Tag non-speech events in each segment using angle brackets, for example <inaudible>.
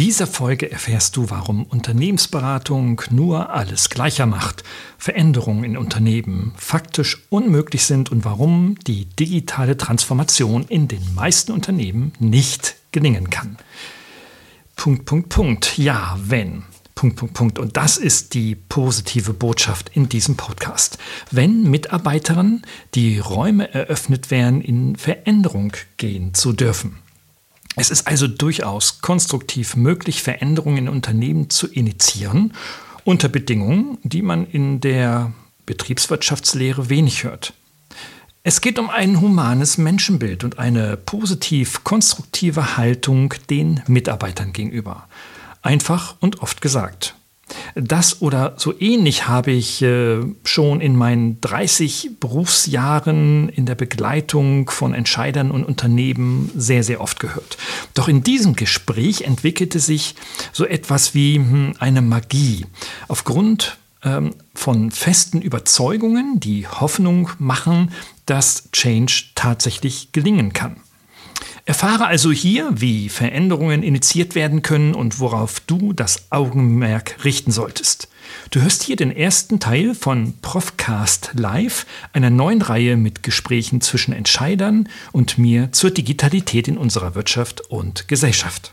dieser Folge erfährst du, warum Unternehmensberatung nur alles gleicher macht, Veränderungen in Unternehmen faktisch unmöglich sind und warum die digitale Transformation in den meisten Unternehmen nicht gelingen kann. Punkt, Punkt, Punkt. Ja, wenn. Punkt, Punkt, Punkt. Und das ist die positive Botschaft in diesem Podcast. Wenn Mitarbeiterinnen die Räume eröffnet werden, in Veränderung gehen zu dürfen. Es ist also durchaus konstruktiv möglich, Veränderungen in Unternehmen zu initiieren, unter Bedingungen, die man in der Betriebswirtschaftslehre wenig hört. Es geht um ein humanes Menschenbild und eine positiv konstruktive Haltung den Mitarbeitern gegenüber. Einfach und oft gesagt. Das oder so ähnlich habe ich äh, schon in meinen 30 Berufsjahren in der Begleitung von Entscheidern und Unternehmen sehr, sehr oft gehört. Doch in diesem Gespräch entwickelte sich so etwas wie hm, eine Magie. Aufgrund ähm, von festen Überzeugungen, die Hoffnung machen, dass Change tatsächlich gelingen kann. Erfahre also hier, wie Veränderungen initiiert werden können und worauf du das Augenmerk richten solltest. Du hörst hier den ersten Teil von Profcast Live, einer neuen Reihe mit Gesprächen zwischen Entscheidern und mir zur Digitalität in unserer Wirtschaft und Gesellschaft.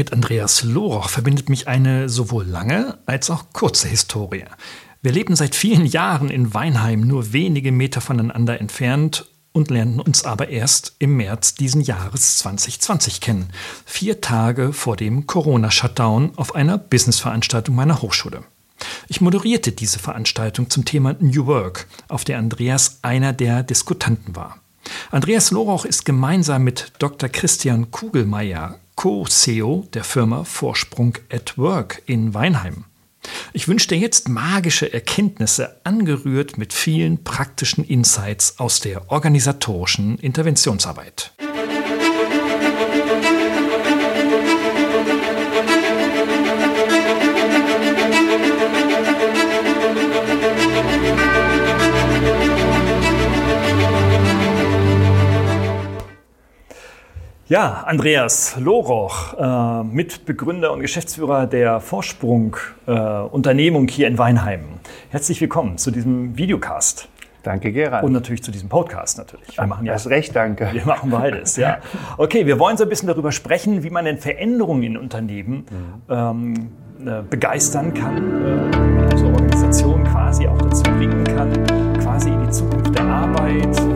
Mit Andreas Loroch verbindet mich eine sowohl lange als auch kurze Historie. Wir leben seit vielen Jahren in Weinheim, nur wenige Meter voneinander entfernt und lernten uns aber erst im März diesen Jahres 2020 kennen, vier Tage vor dem Corona-Shutdown auf einer Businessveranstaltung meiner Hochschule. Ich moderierte diese Veranstaltung zum Thema New Work, auf der Andreas einer der Diskutanten war. Andreas Loroch ist gemeinsam mit Dr. Christian Kugelmeier Co-CEO der Firma Vorsprung at Work in Weinheim. Ich wünsche dir jetzt magische Erkenntnisse, angerührt mit vielen praktischen Insights aus der organisatorischen Interventionsarbeit. Ja, Andreas Loroch, äh, Mitbegründer und Geschäftsführer der Vorsprung äh, Unternehmung hier in Weinheim. Herzlich willkommen zu diesem Videocast. Danke, Gerald. Und natürlich zu diesem Podcast natürlich. Wir machen ja, das recht, danke. Wir machen beides, ja. Okay, wir wollen so ein bisschen darüber sprechen, wie man denn Veränderungen in Unternehmen mhm. ähm, äh, begeistern kann, äh, also Organisationen quasi auch dazu bringen kann, quasi in die Zukunft der Arbeit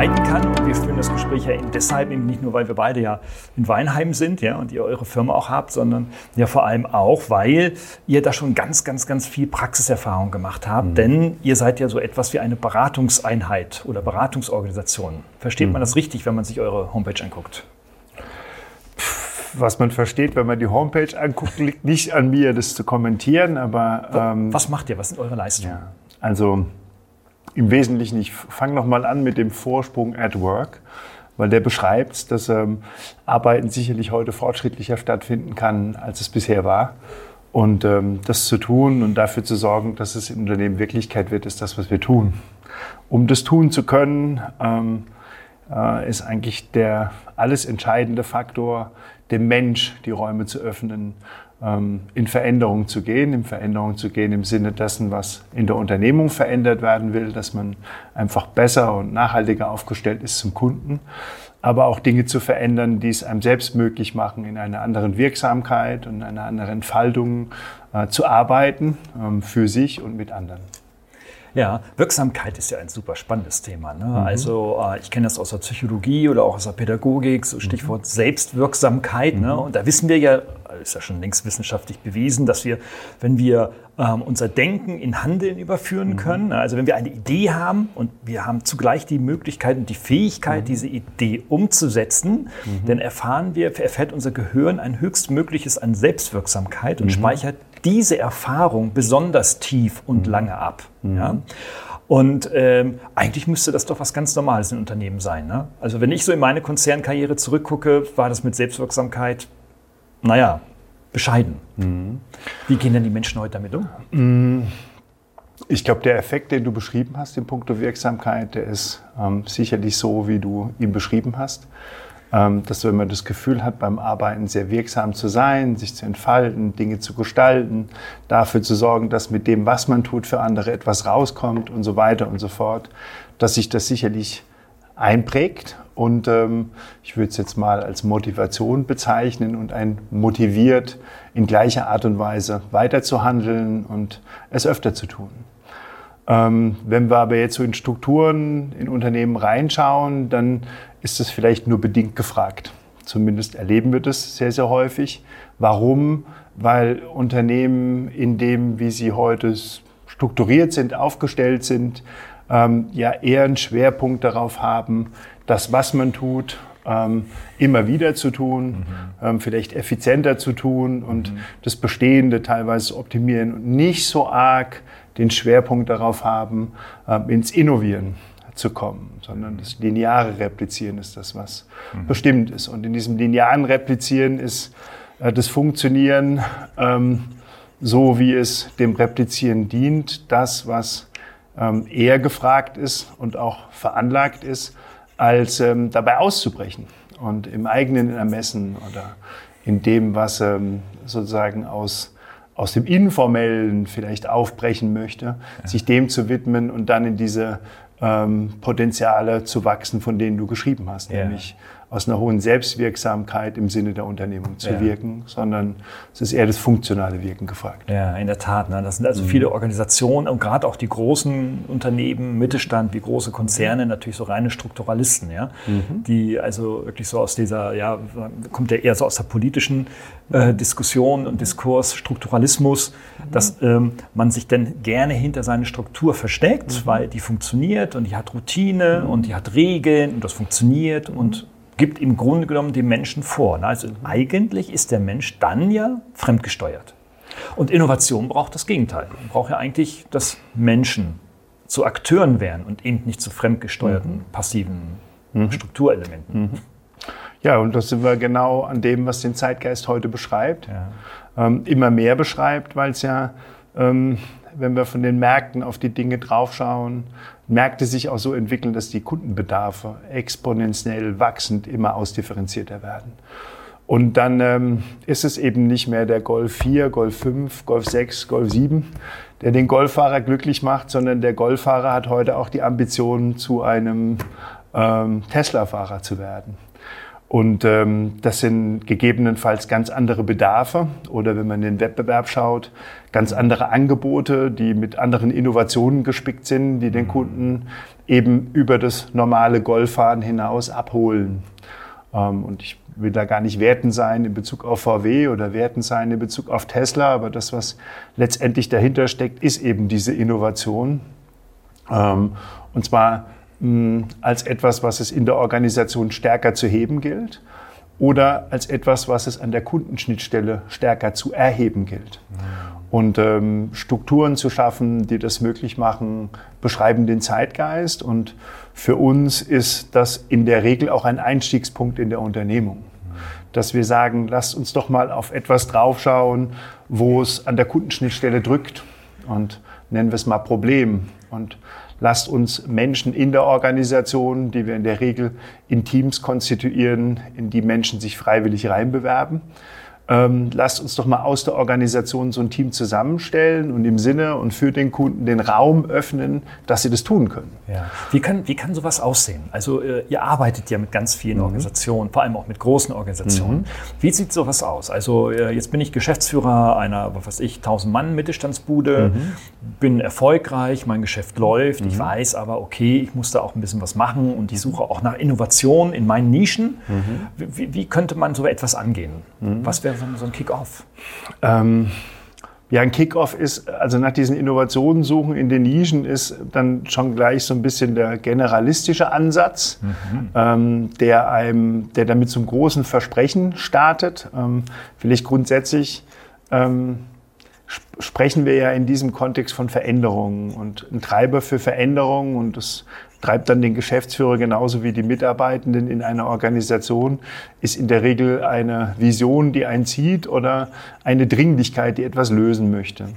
begleiten kann. Und wir führen das Gespräch ja eben deshalb eben nicht nur, weil wir beide ja in Weinheim sind ja, und ihr eure Firma auch habt, sondern ja vor allem auch, weil ihr da schon ganz, ganz, ganz viel Praxiserfahrung gemacht habt. Mhm. Denn ihr seid ja so etwas wie eine Beratungseinheit oder Beratungsorganisation. Versteht mhm. man das richtig, wenn man sich eure Homepage anguckt? was man versteht, wenn man die Homepage anguckt, liegt nicht an mir, das zu kommentieren, aber... Ähm, was macht ihr? Was sind eure Leistungen? Ja, also im Wesentlichen, ich fange nochmal an mit dem Vorsprung at Work, weil der beschreibt, dass ähm, Arbeiten sicherlich heute fortschrittlicher stattfinden kann, als es bisher war. Und ähm, das zu tun und dafür zu sorgen, dass es im Unternehmen Wirklichkeit wird, ist das, was wir tun. Um das tun zu können, ähm, äh, ist eigentlich der alles entscheidende Faktor, dem Mensch die Räume zu öffnen in Veränderung zu gehen, in Veränderung zu gehen im Sinne dessen, was in der Unternehmung verändert werden will, dass man einfach besser und nachhaltiger aufgestellt ist zum Kunden, aber auch Dinge zu verändern, die es einem selbst möglich machen, in einer anderen Wirksamkeit und einer anderen Entfaltung äh, zu arbeiten, ähm, für sich und mit anderen. Ja, Wirksamkeit ist ja ein super spannendes Thema. Ne? Mhm. Also äh, ich kenne das aus der Psychologie oder auch aus der Pädagogik, so Stichwort mhm. Selbstwirksamkeit. Ne? Mhm. Ne? Und da wissen wir ja ist ja schon längst wissenschaftlich bewiesen, dass wir, wenn wir ähm, unser Denken in Handeln überführen mhm. können, also wenn wir eine Idee haben und wir haben zugleich die Möglichkeit und die Fähigkeit, mhm. diese Idee umzusetzen, mhm. dann erfahren wir, erfährt unser Gehirn ein höchstmögliches an Selbstwirksamkeit und speichert diese Erfahrung besonders tief und mhm. lange ab. Mhm. Ja? Und ähm, eigentlich müsste das doch was ganz Normales in Unternehmen sein. Ne? Also wenn ich so in meine Konzernkarriere zurückgucke, war das mit Selbstwirksamkeit, naja, bescheiden. Mhm. Wie gehen denn die Menschen heute damit um? Mhm. Ich glaube, der Effekt, den du beschrieben hast in puncto Wirksamkeit, der ist ähm, sicherlich so, wie du ihn beschrieben hast. Ähm, dass wenn man das Gefühl hat, beim Arbeiten sehr wirksam zu sein, sich zu entfalten, Dinge zu gestalten, dafür zu sorgen, dass mit dem, was man tut, für andere etwas rauskommt und so weiter und so fort, dass sich das sicherlich einprägt und ähm, ich würde es jetzt mal als Motivation bezeichnen und ein motiviert in gleicher Art und Weise weiterzuhandeln und es öfter zu tun. Ähm, wenn wir aber jetzt so in Strukturen in Unternehmen reinschauen, dann ist es vielleicht nur bedingt gefragt. Zumindest erleben wir das sehr, sehr häufig. Warum? Weil Unternehmen in dem, wie sie heute strukturiert sind, aufgestellt sind, ähm, ja eher einen Schwerpunkt darauf haben, das, was man tut, ähm, immer wieder zu tun, mhm. ähm, vielleicht effizienter zu tun und mhm. das Bestehende teilweise optimieren und nicht so arg den Schwerpunkt darauf haben, äh, ins Innovieren zu kommen, sondern das lineare Replizieren ist das, was mhm. bestimmt ist. Und in diesem linearen Replizieren ist äh, das Funktionieren ähm, so, wie es dem Replizieren dient, das, was ähm, eher gefragt ist und auch veranlagt ist, als ähm, dabei auszubrechen und im eigenen Ermessen oder in dem, was ähm, sozusagen aus aus dem Informellen vielleicht aufbrechen möchte, ja. sich dem zu widmen und dann in diese ähm, Potenziale zu wachsen, von denen du geschrieben hast, ja. nämlich aus einer hohen Selbstwirksamkeit im Sinne der Unternehmung zu ja. wirken, sondern es ist eher das funktionale Wirken gefragt. Ja, in der Tat. Ne? Das sind also mhm. viele Organisationen und gerade auch die großen Unternehmen, Mittelstand, wie große Konzerne, natürlich so reine Strukturalisten, ja, mhm. die also wirklich so aus dieser, ja, kommt ja eher so aus der politischen äh, Diskussion und Diskurs, Strukturalismus, mhm. dass ähm, man sich dann gerne hinter seine Struktur versteckt, mhm. weil die funktioniert und die hat Routine mhm. und die hat Regeln und das funktioniert und gibt im Grunde genommen den Menschen vor. Also eigentlich ist der Mensch dann ja fremdgesteuert. Und Innovation braucht das Gegenteil. Man braucht ja eigentlich, dass Menschen zu Akteuren werden und eben nicht zu fremdgesteuerten, mhm. passiven mhm. Strukturelementen. Mhm. Ja, und das sind wir genau an dem, was den Zeitgeist heute beschreibt. Ja. Ähm, immer mehr beschreibt, weil es ja, ähm, wenn wir von den Märkten auf die Dinge draufschauen, Märkte sich auch so entwickeln, dass die Kundenbedarfe exponentiell wachsend immer ausdifferenzierter werden. Und dann ähm, ist es eben nicht mehr der Golf 4, Golf 5, Golf 6, Golf 7, der den Golffahrer glücklich macht, sondern der Golffahrer hat heute auch die Ambition, zu einem ähm, Tesla-Fahrer zu werden. Und ähm, das sind gegebenenfalls ganz andere Bedarfe oder wenn man in den Wettbewerb schaut, ganz andere Angebote, die mit anderen Innovationen gespickt sind, die den mhm. Kunden eben über das normale Golffahren hinaus abholen. Ähm, und ich will da gar nicht werten sein in Bezug auf VW oder werten sein in Bezug auf Tesla, aber das, was letztendlich dahinter steckt, ist eben diese Innovation. Ähm, und zwar als etwas, was es in der Organisation stärker zu heben gilt oder als etwas, was es an der Kundenschnittstelle stärker zu erheben gilt. Und ähm, Strukturen zu schaffen, die das möglich machen, beschreiben den Zeitgeist. Und für uns ist das in der Regel auch ein Einstiegspunkt in der Unternehmung. Dass wir sagen, lasst uns doch mal auf etwas draufschauen, wo es an der Kundenschnittstelle drückt. Und nennen wir es mal Problem. Und lasst uns Menschen in der Organisation, die wir in der Regel in Teams konstituieren, in die Menschen sich freiwillig reinbewerben, ähm, lasst uns doch mal aus der Organisation so ein Team zusammenstellen und im Sinne und für den Kunden den Raum öffnen, dass sie das tun können. Ja. Wie, kann, wie kann sowas aussehen? Also äh, ihr arbeitet ja mit ganz vielen mhm. Organisationen, vor allem auch mit großen Organisationen. Mhm. Wie sieht sowas aus? Also äh, jetzt bin ich Geschäftsführer einer, was weiß ich, 1000 Mann Mittelstandsbude, mhm. bin erfolgreich, mein Geschäft läuft, ich mhm. weiß aber, okay, ich muss da auch ein bisschen was machen und ich suche auch nach Innovation in meinen Nischen. Mhm. Wie, wie, könnte man so etwas angehen? Mhm. Was wäre so ein, so ein Kick-Off? Ähm, ja, ein Kick-Off ist, also nach diesen Innovationen suchen in den Nischen ist dann schon gleich so ein bisschen der generalistische Ansatz, mhm. ähm, der einem, der damit zum großen Versprechen startet. Ähm, vielleicht grundsätzlich ähm, sprechen wir ja in diesem Kontext von Veränderungen und ein Treiber für Veränderungen und das treibt dann den Geschäftsführer genauso wie die Mitarbeitenden in einer Organisation, ist in der Regel eine Vision, die einen zieht oder eine Dringlichkeit, die etwas lösen möchte.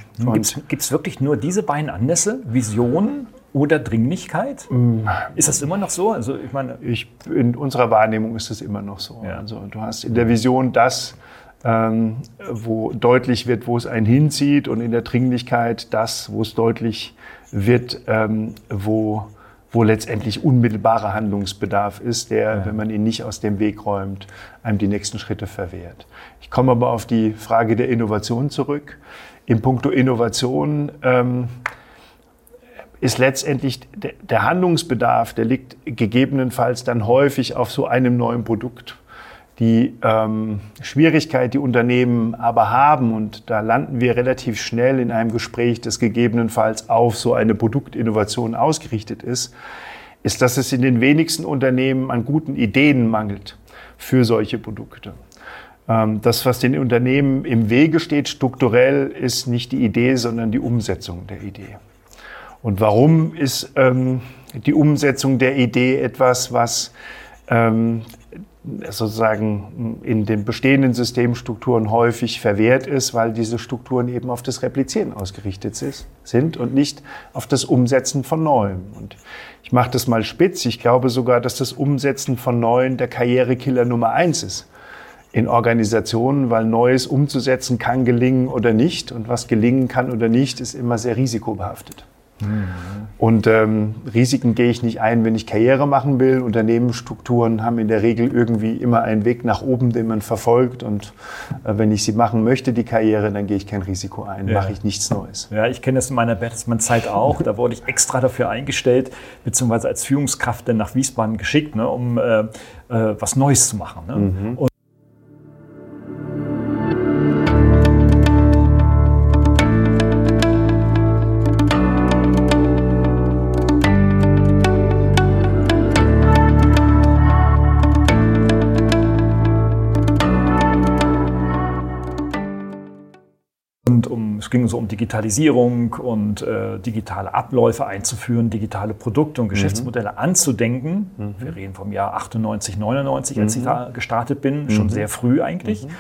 Gibt es wirklich nur diese beiden Anlässe, Vision oder Dringlichkeit? Mm. Ist das immer noch so? Also ich meine, ich, in unserer Wahrnehmung ist es immer noch so. Ja. Also du hast in der Vision das, ähm, wo deutlich wird, wo es einen hinzieht und in der Dringlichkeit das, wo es deutlich wird, ähm, wo wo letztendlich unmittelbarer Handlungsbedarf ist, der, ja. wenn man ihn nicht aus dem Weg räumt, einem die nächsten Schritte verwehrt. Ich komme aber auf die Frage der Innovation zurück. Im Punkto Innovation ähm, ist letztendlich der, der Handlungsbedarf, der liegt gegebenenfalls dann häufig auf so einem neuen Produkt die ähm, Schwierigkeit, die Unternehmen aber haben, und da landen wir relativ schnell in einem Gespräch, das gegebenenfalls auf so eine Produktinnovation ausgerichtet ist, ist, dass es in den wenigsten Unternehmen an guten Ideen mangelt für solche Produkte. Ähm, das, was den Unternehmen im Wege steht, strukturell, ist nicht die Idee, sondern die Umsetzung der Idee. Und warum ist ähm, die Umsetzung der Idee etwas, was ähm, sozusagen in den bestehenden Systemstrukturen häufig verwehrt ist, weil diese Strukturen eben auf das Replizieren ausgerichtet sind und nicht auf das Umsetzen von Neuem. Und ich mache das mal spitz. Ich glaube sogar, dass das Umsetzen von Neuen der Karrierekiller Nummer eins ist in Organisationen, weil Neues umzusetzen kann gelingen oder nicht. Und was gelingen kann oder nicht, ist immer sehr risikobehaftet. Und ähm, Risiken gehe ich nicht ein, wenn ich Karriere machen will. Unternehmensstrukturen haben in der Regel irgendwie immer einen Weg nach oben, den man verfolgt. Und äh, wenn ich sie machen möchte, die Karriere, dann gehe ich kein Risiko ein, ja. mache ich nichts Neues. Ja, ich kenne das in meiner Bertelsmann-Zeit auch. Da wurde ich extra dafür eingestellt, beziehungsweise als Führungskraft dann nach Wiesbaden geschickt, ne, um äh, äh, was Neues zu machen. Ne? Mhm. Ging so um Digitalisierung und äh, digitale Abläufe einzuführen, digitale Produkte und Geschäftsmodelle mhm. anzudenken. Mhm. Wir reden vom Jahr 98, 99, als mhm. ich da gestartet bin, schon mhm. sehr früh eigentlich. Mhm.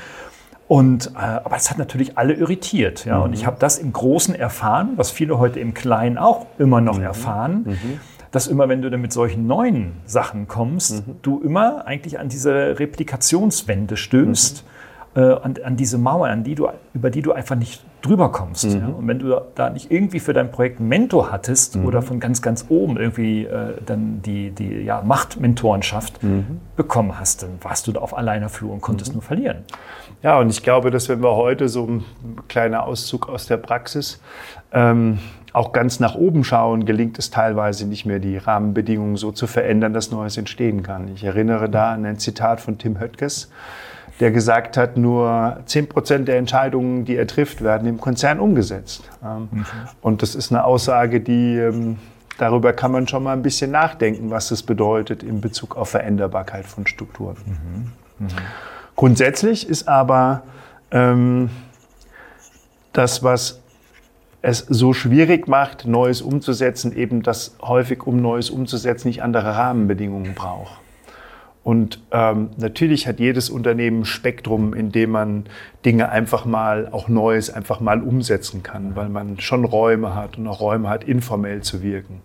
Und, äh, aber das hat natürlich alle irritiert. Ja? Und ich mhm. habe das im Großen erfahren, was viele heute im Kleinen auch immer noch erfahren dass immer, wenn du dann mit solchen neuen Sachen kommst, mhm. du immer eigentlich an diese Replikationswände stößt, mhm. äh, an, an, diese Mauer, an die du, über die du einfach nicht drüber kommst. Mhm. Ja? Und wenn du da nicht irgendwie für dein Projekt einen Mentor hattest mhm. oder von ganz, ganz oben irgendwie äh, dann die, die ja, Machtmentorenschaft mhm. bekommen hast, dann warst du da auf alleiner Flur und konntest mhm. nur verlieren. Ja, und ich glaube, dass wenn wir heute so ein kleiner Auszug aus der Praxis ähm, auch ganz nach oben schauen, gelingt es teilweise nicht mehr, die Rahmenbedingungen so zu verändern, dass Neues entstehen kann. Ich erinnere da an ein Zitat von Tim Höttges, der gesagt hat, nur 10 Prozent der Entscheidungen, die er trifft, werden im Konzern umgesetzt. Ähm, mhm. Und das ist eine Aussage, die ähm, darüber kann man schon mal ein bisschen nachdenken, was das bedeutet in Bezug auf Veränderbarkeit von Strukturen. Mhm. Mhm. Grundsätzlich ist aber ähm, das, was es so schwierig macht, Neues umzusetzen, eben dass häufig, um Neues umzusetzen, nicht andere Rahmenbedingungen braucht. Und ähm, natürlich hat jedes Unternehmen ein Spektrum, in dem man Dinge einfach mal, auch Neues einfach mal umsetzen kann, weil man schon Räume hat und auch Räume hat, informell zu wirken.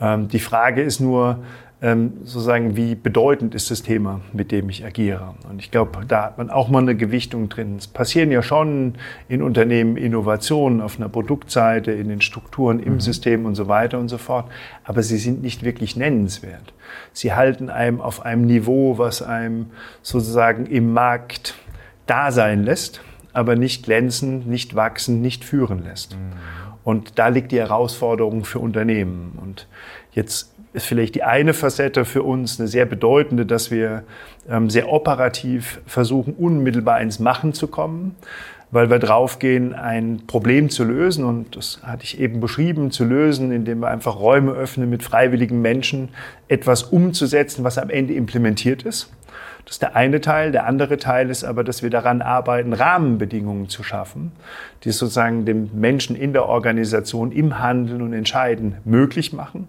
Ähm, die Frage ist nur, ähm, sozusagen, wie bedeutend ist das Thema, mit dem ich agiere. Und ich glaube, da hat man auch mal eine Gewichtung drin. Es passieren ja schon in Unternehmen Innovationen auf einer Produktseite, in den Strukturen, im mhm. System und so weiter und so fort. Aber sie sind nicht wirklich nennenswert. Sie halten einem auf einem Niveau, was einem sozusagen im Markt da sein lässt, aber nicht glänzen, nicht wachsen, nicht führen lässt. Mhm. Und da liegt die Herausforderung für Unternehmen. Und jetzt ist vielleicht die eine Facette für uns, eine sehr bedeutende, dass wir ähm, sehr operativ versuchen, unmittelbar ins Machen zu kommen, weil wir draufgehen, ein Problem zu lösen. Und das hatte ich eben beschrieben, zu lösen, indem wir einfach Räume öffnen, mit freiwilligen Menschen etwas umzusetzen, was am Ende implementiert ist. Das ist der eine Teil. Der andere Teil ist aber, dass wir daran arbeiten, Rahmenbedingungen zu schaffen, die es sozusagen dem Menschen in der Organisation im Handeln und Entscheiden möglich machen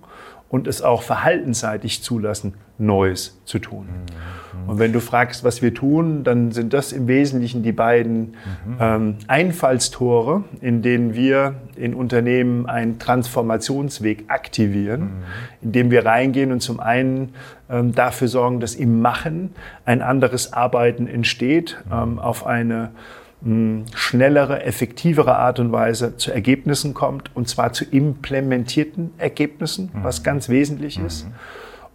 und es auch verhaltensseitig zulassen, Neues zu tun. Mhm. Und wenn du fragst, was wir tun, dann sind das im Wesentlichen die beiden mhm. ähm, Einfallstore, in denen wir in Unternehmen einen Transformationsweg aktivieren, mhm. indem wir reingehen und zum einen ähm, dafür sorgen, dass im Machen ein anderes Arbeiten entsteht, ähm, auf eine schnellere, effektivere Art und Weise zu Ergebnissen kommt, und zwar zu implementierten Ergebnissen, was mhm. ganz wesentlich ist. Mhm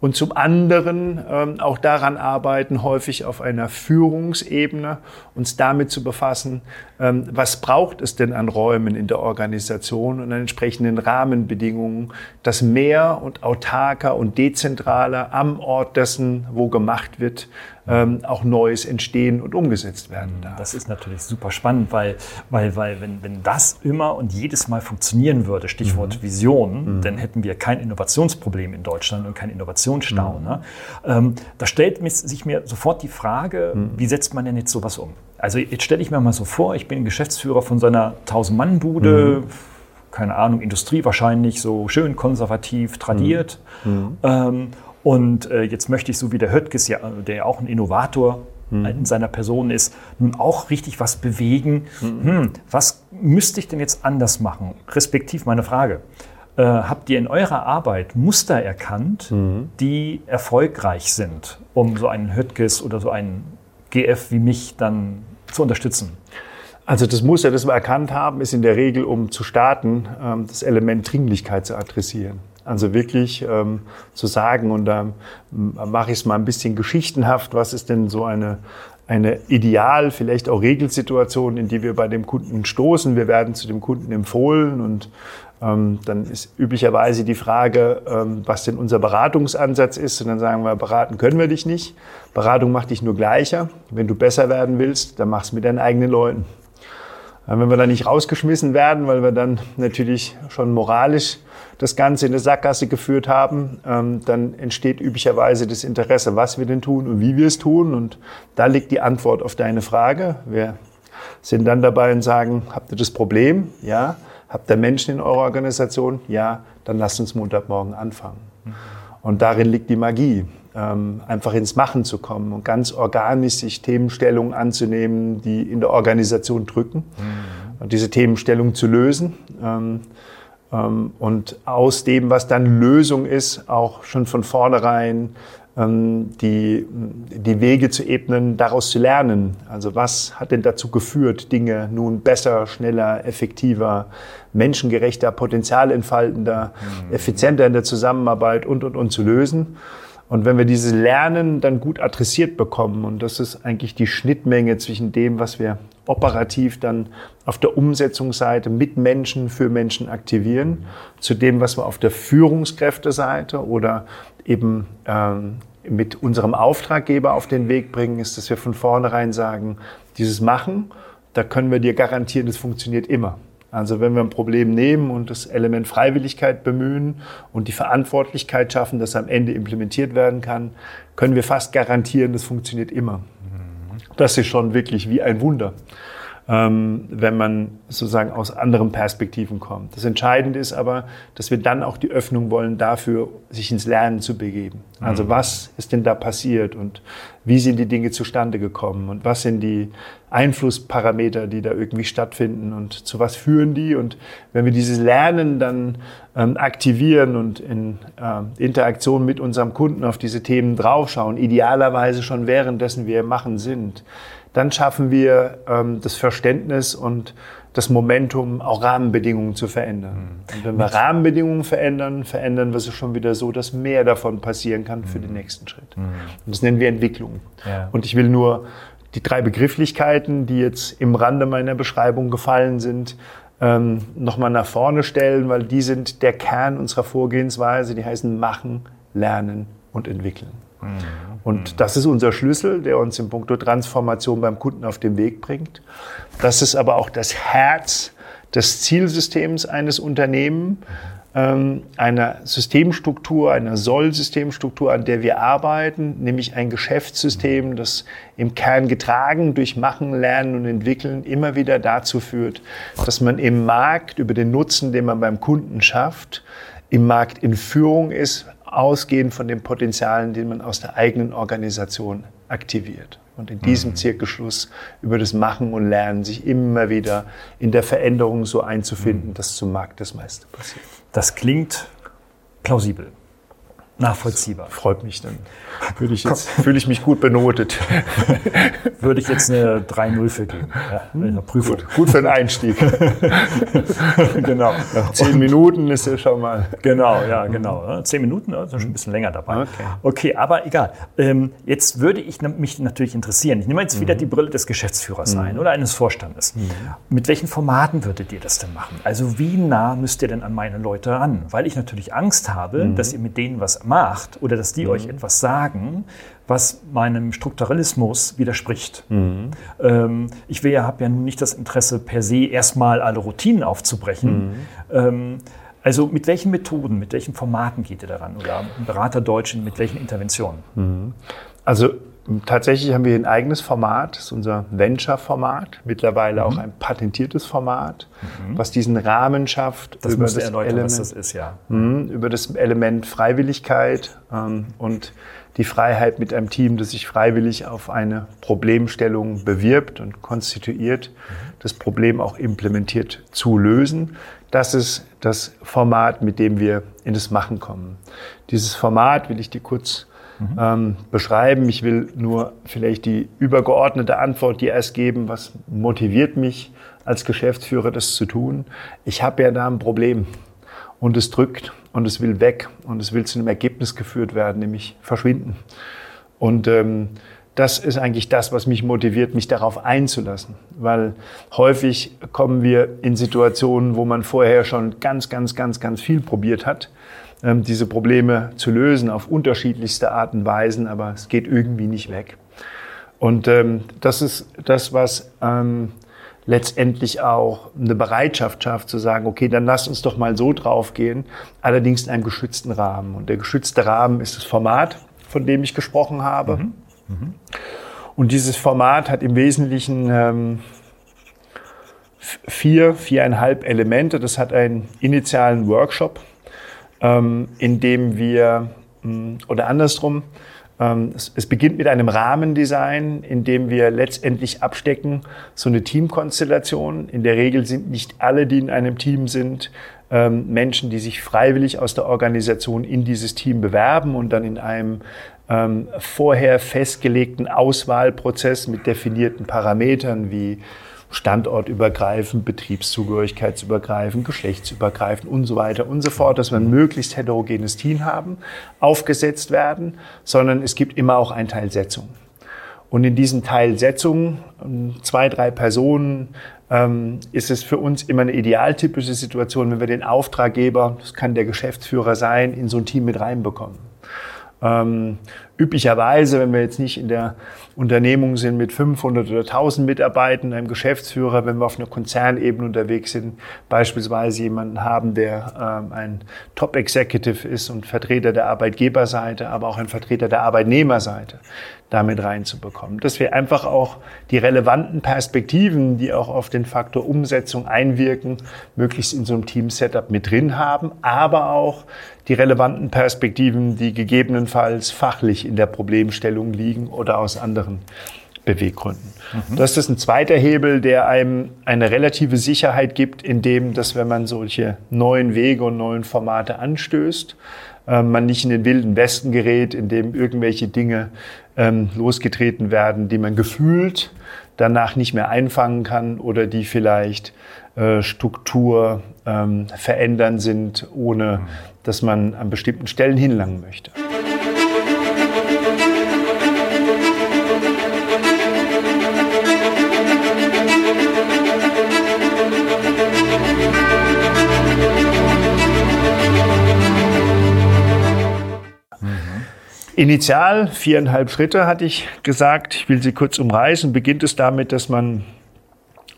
und zum anderen ähm, auch daran arbeiten, häufig auf einer Führungsebene, uns damit zu befassen, ähm, was braucht es denn an Räumen in der Organisation und an entsprechenden Rahmenbedingungen, dass mehr und autarker und dezentraler am Ort dessen, wo gemacht wird, ähm, auch Neues entstehen und umgesetzt werden darf. Das ist natürlich super spannend, weil, weil, weil wenn, wenn das immer und jedes Mal funktionieren würde, Stichwort mhm. Vision, mhm. dann hätten wir kein Innovationsproblem in Deutschland und kein Innovationsstau. Mhm. Ne? Ähm, da stellt sich mir sofort die Frage, mhm. wie setzt man denn jetzt sowas um? Also jetzt stelle ich mir mal so vor, ich bin Geschäftsführer von so einer 1000-Mann-Bude, mhm. keine Ahnung, Industrie wahrscheinlich, so schön konservativ tradiert. Mhm. Ähm, und äh, jetzt möchte ich, so wie der Höttges, ja, der ja auch ein Innovator mhm. in seiner Person ist, nun auch richtig was bewegen. Mhm. Hm, was müsste ich denn jetzt anders machen? Respektiv meine Frage. Äh, habt ihr in eurer Arbeit Muster erkannt, mhm. die erfolgreich sind, um so einen Höttges oder so einen GF wie mich dann zu unterstützen? Also das Muster, das wir erkannt haben, ist in der Regel, um zu starten, ähm, das Element Dringlichkeit zu adressieren. Also wirklich ähm, zu sagen, und da mache ich es mal ein bisschen geschichtenhaft, was ist denn so eine, eine Ideal, vielleicht auch Regelsituation, in die wir bei dem Kunden stoßen. Wir werden zu dem Kunden empfohlen und ähm, dann ist üblicherweise die Frage, ähm, was denn unser Beratungsansatz ist. Und dann sagen wir, beraten können wir dich nicht. Beratung macht dich nur gleicher. Wenn du besser werden willst, dann mach's mit deinen eigenen Leuten. Wenn wir dann nicht rausgeschmissen werden, weil wir dann natürlich schon moralisch das Ganze in eine Sackgasse geführt haben, ähm, dann entsteht üblicherweise das Interesse, was wir denn tun und wie wir es tun. Und da liegt die Antwort auf deine Frage. Wir sind dann dabei und sagen, habt ihr das Problem? Ja. Habt ihr Menschen in eurer Organisation? Ja. Dann lasst uns Montagmorgen anfangen. Und darin liegt die Magie, ähm, einfach ins Machen zu kommen und ganz organisch sich Themenstellungen anzunehmen, die in der Organisation drücken mhm. und diese Themenstellung zu lösen. Ähm, ähm, und aus dem, was dann Lösung ist, auch schon von vornherein ähm, die, die Wege zu ebnen, daraus zu lernen. Also was hat denn dazu geführt, Dinge nun besser, schneller, effektiver, menschengerechter, potenzialentfaltender, mhm. effizienter in der Zusammenarbeit und, und, und zu lösen. Und wenn wir dieses Lernen dann gut adressiert bekommen, und das ist eigentlich die Schnittmenge zwischen dem, was wir operativ dann auf der Umsetzungsseite mit Menschen für Menschen aktivieren, zu dem, was wir auf der Führungskräfteseite oder eben ähm, mit unserem Auftraggeber auf den Weg bringen, ist, dass wir von vornherein sagen, dieses Machen, da können wir dir garantieren, das funktioniert immer. Also wenn wir ein Problem nehmen und das Element Freiwilligkeit bemühen und die Verantwortlichkeit schaffen, dass am Ende implementiert werden kann, können wir fast garantieren, das funktioniert immer. Das ist schon wirklich wie ein Wunder ähm, wenn man sozusagen aus anderen Perspektiven kommt. Das Entscheidende ist aber, dass wir dann auch die Öffnung wollen, dafür sich ins Lernen zu begeben. Also mhm. was ist denn da passiert und wie sind die Dinge zustande gekommen und was sind die Einflussparameter, die da irgendwie stattfinden und zu was führen die? Und wenn wir dieses Lernen dann ähm, aktivieren und in äh, Interaktion mit unserem Kunden auf diese Themen draufschauen, idealerweise schon währenddessen wir machen sind, dann schaffen wir ähm, das Verständnis und das Momentum, auch Rahmenbedingungen zu verändern. Mhm. Und wenn wir Rahmenbedingungen verändern, verändern wir sie schon wieder so, dass mehr davon passieren kann für mhm. den nächsten Schritt. Mhm. Und das nennen wir Entwicklung. Ja. Und ich will nur die drei Begrifflichkeiten, die jetzt im Rande meiner Beschreibung gefallen sind, ähm, nochmal nach vorne stellen, weil die sind der Kern unserer Vorgehensweise. Die heißen machen, lernen und entwickeln. Und das ist unser Schlüssel, der uns im Punkto Transformation beim Kunden auf den Weg bringt. Das ist aber auch das Herz des Zielsystems eines Unternehmens, ähm, einer Systemstruktur, einer Soll-Systemstruktur, an der wir arbeiten, nämlich ein Geschäftssystem, das im Kern getragen durch Machen, Lernen und Entwickeln immer wieder dazu führt, dass man im Markt über den Nutzen, den man beim Kunden schafft, im Markt in Führung ist, ausgehend von den Potenzialen, die man aus der eigenen Organisation aktiviert. Und in diesem mhm. Zirkelschluss über das Machen und Lernen sich immer wieder in der Veränderung so einzufinden, mhm. dass zum Markt das meiste passiert. Das klingt plausibel nachvollziehbar. Freut mich dann. Würde ich jetzt, fühle ich mich gut benotet. <laughs> Würde ich jetzt eine 3-0 für geben. Ja, eine Prüfung. Gut, gut, für den Einstieg. <laughs> genau. Nach zehn Minuten ist ja schon mal. Genau, ja, genau. Zehn Minuten, sind schon ein bisschen länger dabei. Okay, okay aber egal. Ähm, jetzt würde ich mich natürlich interessieren. Ich nehme jetzt wieder mhm. die Brille des Geschäftsführers mhm. ein oder eines Vorstandes. Mhm. Mit welchen Formaten würdet ihr das denn machen? Also wie nah müsst ihr denn an meine Leute ran? Weil ich natürlich Angst habe, mhm. dass ihr mit denen was macht oder dass die mhm. euch etwas sagen, was meinem Strukturalismus widerspricht. Mhm. Ähm, ich will ja, habe ja nun nicht das Interesse, per se erstmal alle Routinen aufzubrechen. Mhm. Ähm, also mit welchen Methoden, mit welchen Formaten geht ihr daran? Oder Berater Deutschen, mit welchen Interventionen? Mhm. Also Tatsächlich haben wir ein eigenes Format, das ist unser Venture-Format, mittlerweile mhm. auch ein patentiertes Format, mhm. was diesen Rahmen schafft. Das über das Element, was das ist, ja. Mh, über das Element Freiwilligkeit ähm, und die Freiheit mit einem Team, das sich freiwillig auf eine Problemstellung bewirbt und konstituiert, mhm. das Problem auch implementiert zu lösen. Das ist das Format, mit dem wir in das Machen kommen. Dieses Format will ich dir kurz mhm. ähm, beschreiben. Ich will nur vielleicht die übergeordnete Antwort dir erst geben, was motiviert mich als Geschäftsführer, das zu tun. Ich habe ja da ein Problem und es drückt und es will weg und es will zu einem Ergebnis geführt werden, nämlich verschwinden. Und ähm, das ist eigentlich das, was mich motiviert, mich darauf einzulassen. Weil häufig kommen wir in Situationen, wo man vorher schon ganz, ganz, ganz, ganz viel probiert hat diese Probleme zu lösen auf unterschiedlichste Arten und Weisen, aber es geht irgendwie nicht weg. Und ähm, das ist das, was ähm, letztendlich auch eine Bereitschaft schafft, zu sagen, okay, dann lass uns doch mal so draufgehen, allerdings in einem geschützten Rahmen. Und der geschützte Rahmen ist das Format, von dem ich gesprochen habe. Mhm. Mhm. Und dieses Format hat im Wesentlichen ähm, vier, viereinhalb Elemente. Das hat einen initialen Workshop, ähm, indem wir, mm, oder andersrum, ähm, es, beginnt mit einem Rahmendesign, in dem wir letztendlich abstecken, so eine Teamkonstellation. In der Regel sind nicht alle, die in einem Team sind, ähm, Menschen, die sich freiwillig aus der Organisation in dieses Team bewerben und dann in einem ähm, vorher festgelegten Auswahlprozess mit definierten Parametern wie standortübergreifend, betriebszugehörigkeitsübergreifend, geschlechtsübergreifend und so weiter und so fort, dass wir ein möglichst heterogenes Team haben, aufgesetzt werden, sondern es gibt immer auch einen Teil Setzung. Und in diesem Teil Setzung, ähm, zwei, drei Personen, ähm, ist es für uns immer eine idealtypische Situation, wenn wir den Auftraggeber, das kann der Geschäftsführer sein, in so ein Team mit reinbekommen. Üblicherweise, wenn wir jetzt nicht in der Unternehmung sind mit 500 oder 1000 Mitarbeitern, einem Geschäftsführer, wenn wir auf einer Konzernebene unterwegs sind, beispielsweise jemanden haben, der ähm, ein Top-Executive ist und Vertreter der Arbeitgeberseite, aber auch ein Vertreter der Arbeitnehmerseite, damit reinzubekommen. Dass wir einfach auch die relevanten Perspektiven, die auch auf den Faktor Umsetzung einwirken, möglichst in so einem Team-Setup mit drin haben, aber auch die relevanten Perspektiven, die gegebenenfalls fachlich in der Problemstellung liegen oder aus anderen Beweggründen. Mhm. Das ist ein zweiter Hebel, der einem eine relative Sicherheit gibt, in dem, dass wenn man solche neuen Wege und neuen Formate anstößt, äh, man nicht in den wilden Westen gerät, in dem irgendwelche Dinge ähm, losgetreten werden, die man gefühlt danach nicht mehr einfangen kann oder die vielleicht äh, Struktur ähm, verändern sind, ohne mhm dass man an bestimmten Stellen hinlangen möchte. Initial viereinhalb Schritte hatte ich gesagt. Ich will sie kurz umreißen. Beginnt es damit, dass man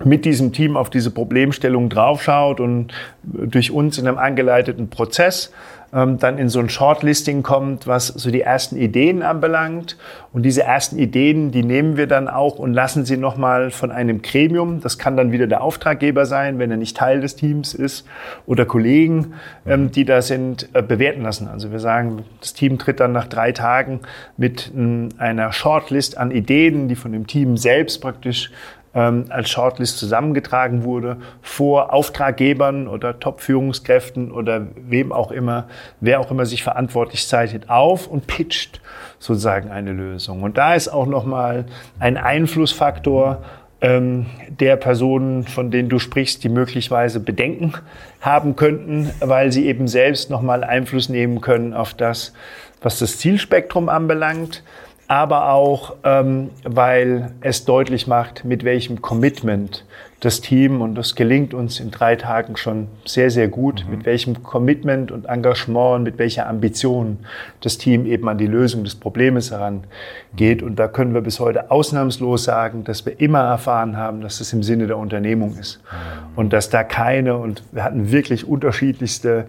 mit diesem Team auf diese Problemstellung draufschaut und durch uns in einem angeleiteten Prozess ähm, dann in so ein Shortlisting kommt, was so die ersten Ideen anbelangt. Und diese ersten Ideen, die nehmen wir dann auch und lassen sie nochmal von einem Gremium, das kann dann wieder der Auftraggeber sein, wenn er nicht Teil des Teams ist, oder Kollegen, ähm, die da sind, äh, bewerten lassen. Also wir sagen, das Team tritt dann nach drei Tagen mit ähm, einer Shortlist an Ideen, die von dem Team selbst praktisch ähm, als Shortlist zusammengetragen wurde, vor Auftraggebern oder Top-Führungskräften oder wem auch immer, wer auch immer sich verantwortlich zeichnet, auf und pitcht sozusagen eine Lösung. Und da ist auch nochmal ein Einflussfaktor, ähm, der Personen, von denen du sprichst, die möglicherweise Bedenken haben könnten, weil sie eben selbst nochmal Einfluss nehmen können auf das, was das Zielspektrum anbelangt aber auch, ähm, weil es deutlich macht, mit welchem Commitment das Team, und das gelingt uns in drei Tagen schon sehr, sehr gut, mhm. mit welchem Commitment und Engagement und mit welcher Ambition das Team eben an die Lösung des Problems herangeht. Und da können wir bis heute ausnahmslos sagen, dass wir immer erfahren haben, dass es im Sinne der Unternehmung ist. Mhm. Und dass da keine, und wir hatten wirklich unterschiedlichste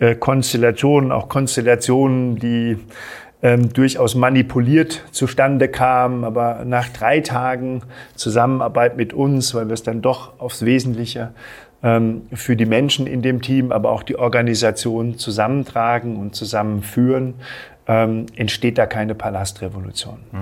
äh, Konstellationen, auch Konstellationen, die ähm, durchaus manipuliert zustande kam. Aber nach drei Tagen Zusammenarbeit mit uns, weil wir es dann doch aufs Wesentliche ähm, für die Menschen in dem Team, aber auch die Organisation zusammentragen und zusammenführen, ähm, entsteht da keine Palastrevolution. Mhm.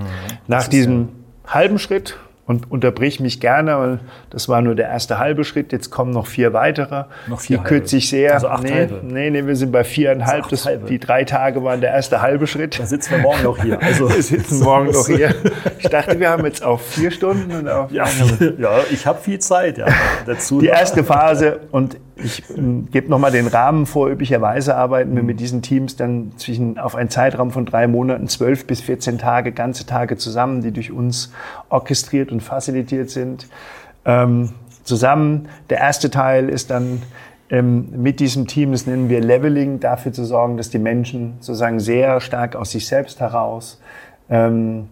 Nach diesem halben Schritt und unterbrich mich gerne, weil das war nur der erste halbe Schritt. Jetzt kommen noch vier weitere. Noch vier Die kürze ich sehr. Also acht nee, halbe. nee, nee, wir sind bei viereinhalb. Also das, halbe. die drei Tage waren der erste halbe Schritt. Da sitzen wir morgen noch hier. <laughs> Also wir <laughs> sitzen morgen noch hier. Ich dachte, wir haben jetzt auch vier Stunden und auch ja, <laughs> ja, ich habe viel Zeit ja, dazu. Die erste Phase und ich gebe nochmal den Rahmen vor. Üblicherweise arbeiten wir mit diesen Teams dann zwischen auf einen Zeitraum von drei Monaten, zwölf bis 14 Tage, ganze Tage zusammen, die durch uns orchestriert und facilitiert sind. Ähm, zusammen. Der erste Teil ist dann ähm, mit diesem Team, das nennen wir Leveling, dafür zu sorgen, dass die Menschen sozusagen sehr stark aus sich selbst heraus ähm,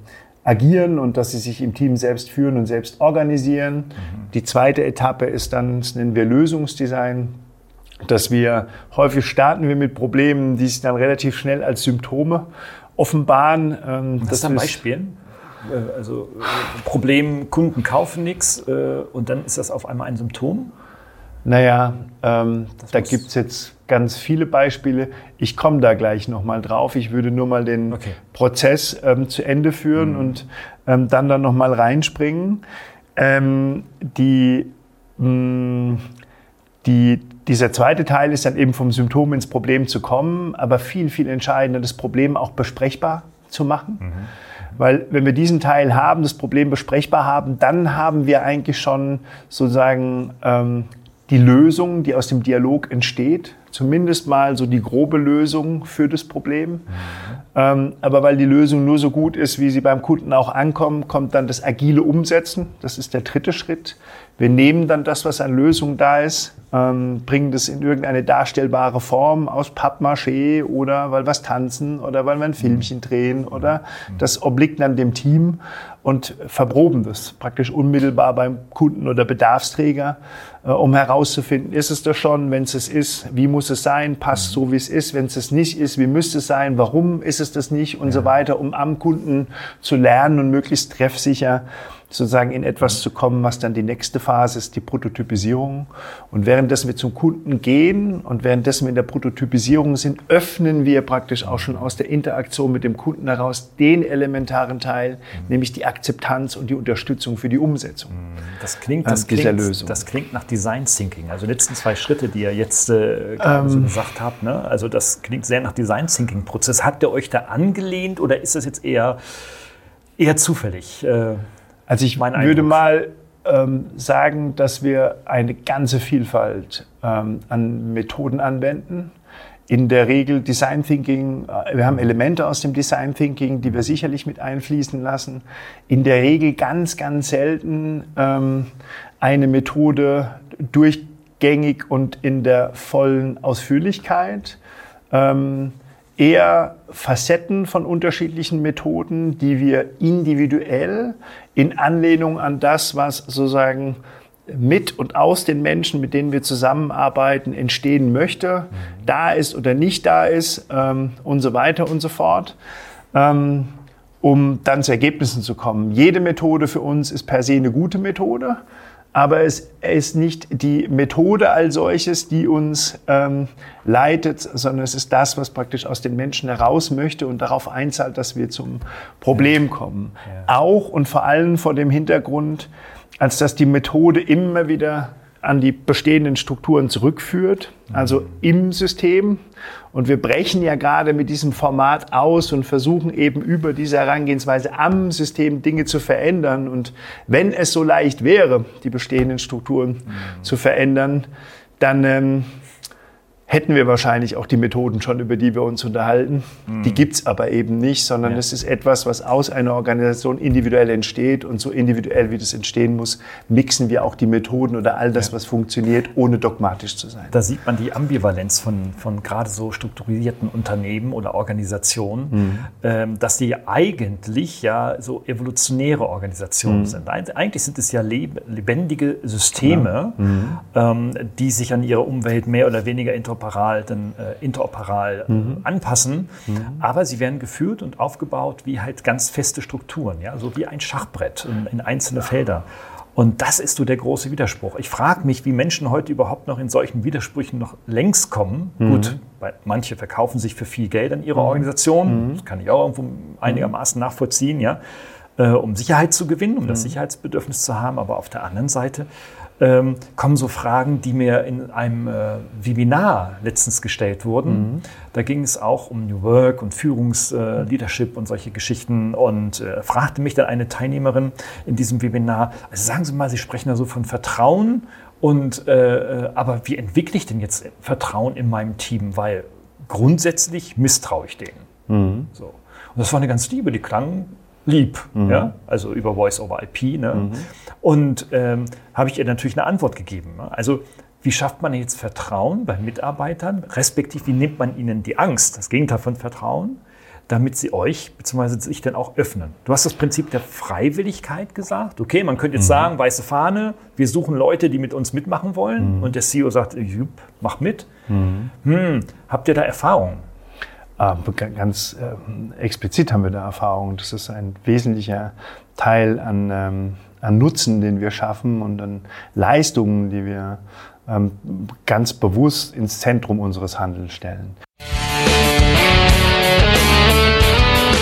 agieren und dass sie sich im Team selbst führen und selbst organisieren. Mhm. Die zweite Etappe ist dann, das nennen wir Lösungsdesign, dass wir häufig starten wir mit Problemen, die sich dann relativ schnell als Symptome offenbaren. Ähm, Was ist ein Beispiel? Äh, also äh, Problem, Kunden kaufen nichts äh, und dann ist das auf einmal ein Symptom? Naja, ähm, da gibt es jetzt ganz viele Beispiele. Ich komme da gleich nochmal drauf. Ich würde nur mal den okay. Prozess ähm, zu Ende führen mhm. und ähm, dann dann nochmal reinspringen. Ähm, die, mh, mm, die, dieser zweite Teil ist dann eben vom Symptom ins Problem zu kommen, aber viel, viel entscheidender, das Problem auch besprechbar zu machen. Mhm. Weil wenn wir diesen Teil haben, das Problem besprechbar haben, dann haben wir eigentlich schon sozusagen ähm, die Lösung, die aus dem Dialog entsteht, zumindest mal so die grobe Lösung für das Problem. Ähm, aber weil die Lösung nur so gut ist, wie sie beim Kunden auch ankommt, kommt dann das agile Umsetzen. Das ist der dritte Schritt. Wir nehmen dann das, was an Lösung da ist, ähm, bringen das in irgendeine darstellbare Form aus Pappmaché oder weil wir tanzen oder weil wir ein Filmchen drehen oder das obliegt dann dem Team und verproben das praktisch unmittelbar beim Kunden oder Bedarfsträger, äh, um herauszufinden, ist es das schon, wenn es es ist, wie muss es sein, passt so wie es ist, wenn es es nicht ist, wie müsste es sein, warum ist es das nicht? Und so weiter, um am Kunden zu lernen und möglichst treffsicher sozusagen in etwas zu kommen, was dann die nächste Phase ist, die Prototypisierung. Und währenddessen wir zum Kunden gehen und währenddessen wir in der Prototypisierung sind, öffnen wir praktisch auch schon aus der Interaktion mit dem Kunden heraus den elementaren Teil, mhm. nämlich die Akzeptanz und die Unterstützung für die Umsetzung. Mhm. Das klingt, das, klingt, Lösung. das klingt nach Design Thinking. Also die letzten zwei Schritte, die ihr jetzt äh, ähm, so gesagt habt, ne? also das klingt sehr nach Design Thinking Prozess. Habt ihr euch da angelehnt oder ist das jetzt eher eher zufällig? Äh, also ich würde mal ähm, sagen, dass wir eine ganze Vielfalt ähm, an Methoden anwenden. In der Regel Design Thinking, äh, wir haben Elemente aus dem Design Thinking, die wir sicherlich mit einfließen lassen. In der Regel ganz, ganz selten ähm, eine Methode durchgängig und in der vollen Ausführlichkeit. Ähm, eher Facetten von unterschiedlichen Methoden, die wir individuell in Anlehnung an das, was sozusagen mit und aus den Menschen, mit denen wir zusammenarbeiten, entstehen möchte, mhm. da ist oder nicht da ist ähm, und so weiter und so fort, ähm, um dann zu Ergebnissen zu kommen. Jede Methode für uns ist per se eine gute Methode aber es ist nicht die Methode als solches, die uns ähm, leitet, sondern es ist das, was praktisch aus den Menschen heraus möchte und darauf einzahlt, dass wir zum Problem kommen. Ja. Auch und vor allem vor dem Hintergrund, als dass die Methode immer wieder an die bestehenden Strukturen zurückführt, also mhm. im System. Und wir brechen ja gerade mit diesem Format aus und versuchen eben über diese Herangehensweise am System Dinge zu verändern. Und wenn es so leicht wäre, die bestehenden Strukturen mhm. zu verändern, dann ähm, hätten wir wahrscheinlich auch die Methoden schon, über die wir uns unterhalten. Mhm. Die gibt's aber eben nicht, sondern ja. es ist etwas, was aus einer Organisation individuell entsteht. Und so individuell, wie das entstehen muss, mixen wir auch die Methoden oder all das, ja. was funktioniert, ohne dogmatisch zu sein. Da sieht man die Ambivalenz von, von gerade so strukturierten Unternehmen oder Organisationen, mhm. ähm, dass die eigentlich ja so evolutionäre Organisationen mhm. sind. Eigentlich sind es ja lebendige Systeme, ja. Mhm. ähm, die sich an ihre Umwelt mehr oder weniger interpretieren interoperal, dann, äh, interoperal äh, mhm. anpassen. Mhm. Aber sie werden geführt und aufgebaut wie halt ganz feste Strukturen, ja, so wie ein Schachbrett in, in einzelne Felder. Und das ist so der große Widerspruch. Ich frage mich, wie Menschen heute überhaupt noch in solchen Widersprüchen noch längst kommen. Mhm. Gut, weil manche verkaufen sich für viel Geld an ihre mhm. Organisation. Mhm. Das kann ich auch irgendwo einigermaßen nachvollziehen, ja, äh, um Sicherheit zu gewinnen, um das mhm. Sicherheitsbedürfnis zu haben. Aber auf der anderen Seite ähm, kommen so Fragen, die mir in einem äh, Webinar letztens gestellt wurden. Mhm. Da ging es auch um New Work und Führungsleadership äh, und solche Geschichten und äh, fragte mich dann eine Teilnehmerin in diesem Webinar, also sagen Sie mal, Sie sprechen da so von Vertrauen und äh, äh, aber wie entwickle ich denn jetzt Vertrauen in meinem Team? Weil grundsätzlich misstraue ich denen. Mhm. So. Und das war eine ganz liebe, die klang lieb, mhm. ja? also über Voice over IP. Ne? Mhm. Und ähm, habe ich ihr natürlich eine Antwort gegeben. Ne? Also wie schafft man jetzt Vertrauen bei Mitarbeitern, respektive wie nimmt man ihnen die Angst, das Gegenteil von Vertrauen, damit sie euch bzw. sich dann auch öffnen. Du hast das Prinzip der Freiwilligkeit gesagt. Okay, man könnte jetzt mhm. sagen, weiße Fahne, wir suchen Leute, die mit uns mitmachen wollen. Mhm. Und der CEO sagt, jupp, mach mit. Mhm. Hm, habt ihr da Erfahrungen? Ah, ganz äh, explizit haben wir da Erfahrung. Das ist ein wesentlicher Teil an, ähm, an Nutzen, den wir schaffen und an Leistungen, die wir ähm, ganz bewusst ins Zentrum unseres Handelns stellen.